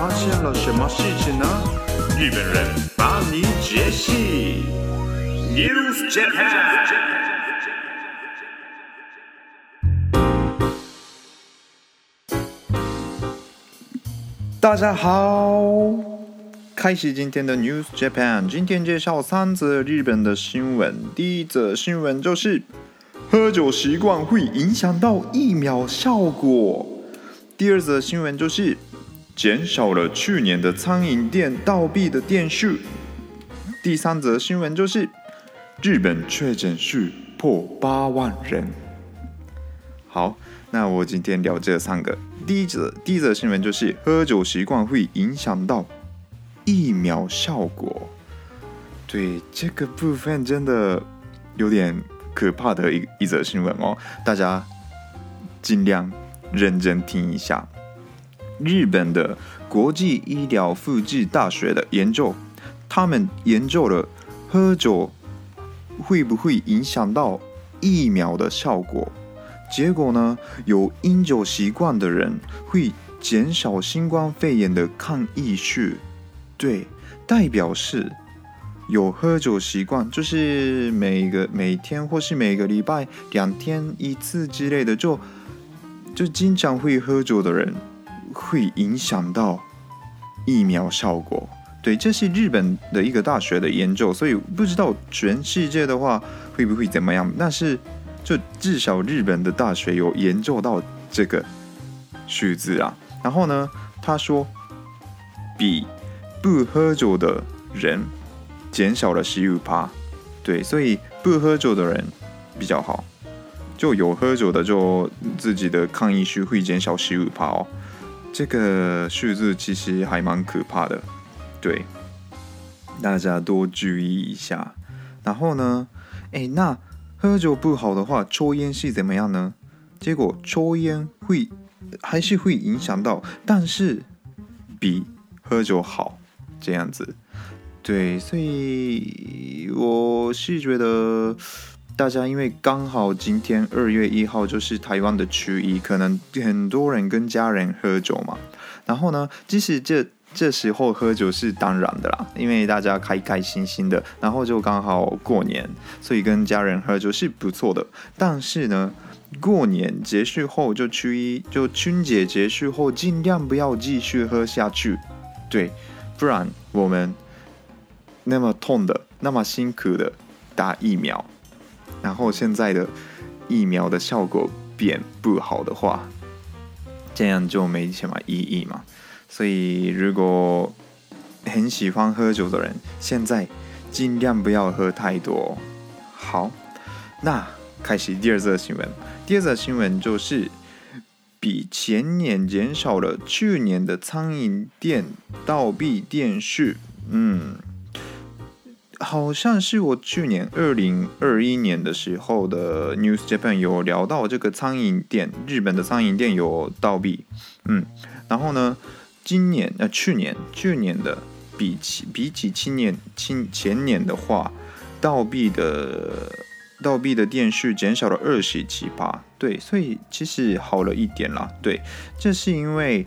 发现了什么事情呢？日本人帮你解析。News Japan。大家好，开始今天的 News Japan。今天介绍三则日本的新闻。第一则新闻就是，喝酒习惯会影响到疫苗效果。第二则新闻就是。减少了去年的餐饮店倒闭的店数。第三则新闻就是日本确诊数破八万人。好，那我今天聊这三个。第一则，第一则新闻就是喝酒习惯会影响到疫苗效果。对，这个部分真的有点可怕的一一则新闻哦，大家尽量认真听一下。日本的国际医疗福祉大学的研究，他们研究了喝酒会不会影响到疫苗的效果。结果呢，有饮酒习惯的人会减少新冠肺炎的抗疫数。对，代表是有喝酒习惯，就是每个每天或是每个礼拜两天一次之类的，就就经常会喝酒的人。会影响到疫苗效果，对，这是日本的一个大学的研究，所以不知道全世界的话会不会怎么样。但是，就至少日本的大学有研究到这个数字啊。然后呢，他说比不喝酒的人减少了十五趴，对，所以不喝酒的人比较好，就有喝酒的就自己的抗疫数会减少十五趴哦。这个数字其实还蛮可怕的，对，大家多注意一下。然后呢，哎，那喝酒不好的话，抽烟是怎么样呢？结果抽烟会还是会影响到，但是比喝酒好这样子。对，所以我是觉得。大家因为刚好今天二月一号就是台湾的初一，可能很多人跟家人喝酒嘛。然后呢，即使这这时候喝酒是当然的啦，因为大家开开心心的，然后就刚好过年，所以跟家人喝酒是不错的。但是呢，过年结束后就初一，就春节结束后，尽量不要继续喝下去，对，不然我们那么痛的、那么辛苦的打疫苗。然后现在的疫苗的效果变不好的话，这样就没什么意义嘛。所以如果很喜欢喝酒的人，现在尽量不要喝太多。好，那开始第二则新闻。第二则新闻就是比前年减少了去年的餐饮店倒闭店数。嗯。好像是我去年二零二一年的时候的 News Japan 有聊到这个餐饮店，日本的餐饮店有倒闭，嗯，然后呢，今年呃去年去年的比起比起今年前前年的话，倒闭的倒闭的店数减少了二十七八，对，所以其实好了一点啦，对，这是因为。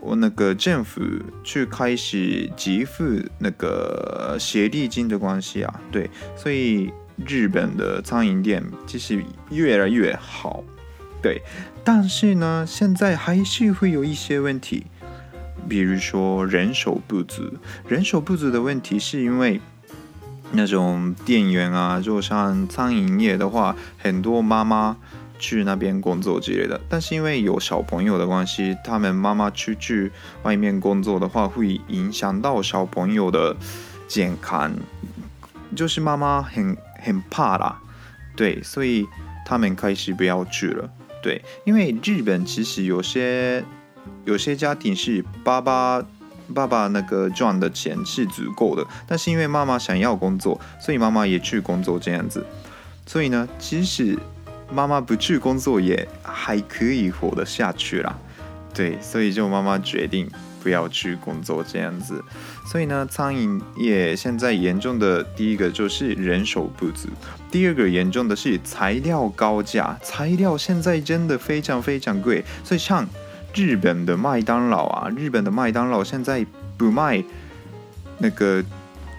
我那个政府去开始给付那个协力金的关系啊，对，所以日本的餐饮店其实越来越好，对，但是呢，现在还是会有一些问题，比如说人手不足，人手不足的问题是因为那种店员啊，就像餐饮业的话，很多妈妈。去那边工作之类的，但是因为有小朋友的关系，他们妈妈出去外面工作的话，会影响到小朋友的健康，就是妈妈很很怕啦，对，所以他们开始不要去了，对，因为日本其实有些有些家庭是爸爸爸爸那个赚的钱是足够的，但是因为妈妈想要工作，所以妈妈也去工作这样子。所以呢，其实妈妈不去工作也还可以活得下去啦。对，所以就妈妈决定不要去工作这样子。所以呢，餐饮业现在严重的第一个就是人手不足，第二个严重的是材料高价，材料现在真的非常非常贵。所以像日本的麦当劳啊，日本的麦当劳现在不卖那个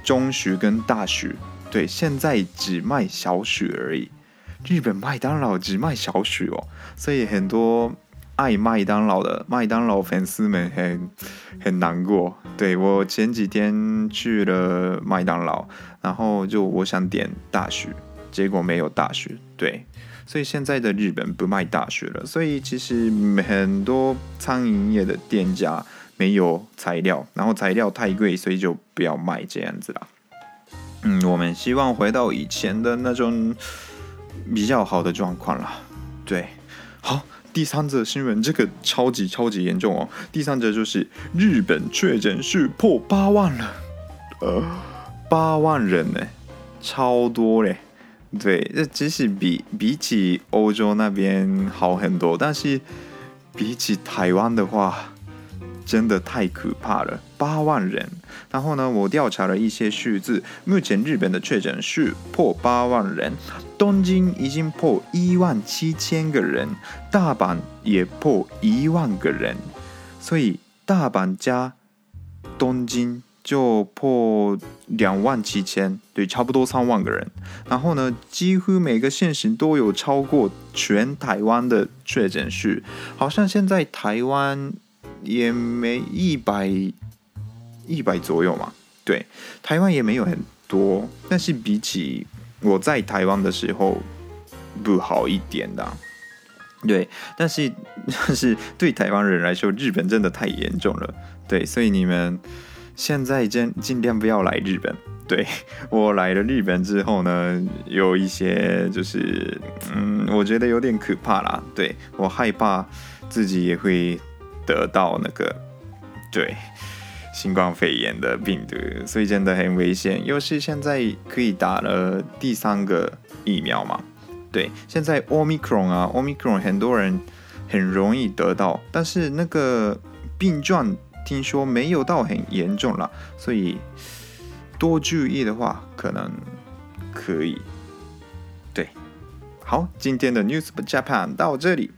中薯跟大薯，对，现在只卖小薯而已。日本麦当劳只卖小许哦，所以很多。爱麦当劳的麦当劳粉丝们很很难过。对，我前几天去了麦当劳，然后就我想点大许，结果没有大许。对，所以现在的日本不卖大许了。所以其实很多餐饮业的店家没有材料，然后材料太贵，所以就不要卖这样子了。嗯，我们希望回到以前的那种比较好的状况了。对，好。第三则新闻，这个超级超级严重哦！第三则就是日本确诊数破八万了，呃，八万人呢，超多嘞。对，这其实比比起欧洲那边好很多，但是比起台湾的话，真的太可怕了，八万人。然后呢，我调查了一些数字，目前日本的确诊数破八万人。东京已经破一万七千个人，大阪也破一万个人，所以大阪加东京就破两万七千，对，差不多三万个人。然后呢，几乎每个县市都有超过全台湾的确诊数，好像现在台湾也没一百一百左右嘛，对，台湾也没有很多，但是比起。我在台湾的时候不好一点的，对，但是 但是对台湾人来说，日本真的太严重了，对，所以你们现在尽尽量不要来日本。对，我来了日本之后呢，有一些就是嗯，我觉得有点可怕啦，对，我害怕自己也会得到那个对。新冠肺炎的病毒，所以真的很危险。又是现在可以打了第三个疫苗嘛？对，现在 Omicron 啊，Omicron 很多人很容易得到，但是那个病状听说没有到很严重了，所以多注意的话，可能可以。对，好，今天的 News Japan 到这里。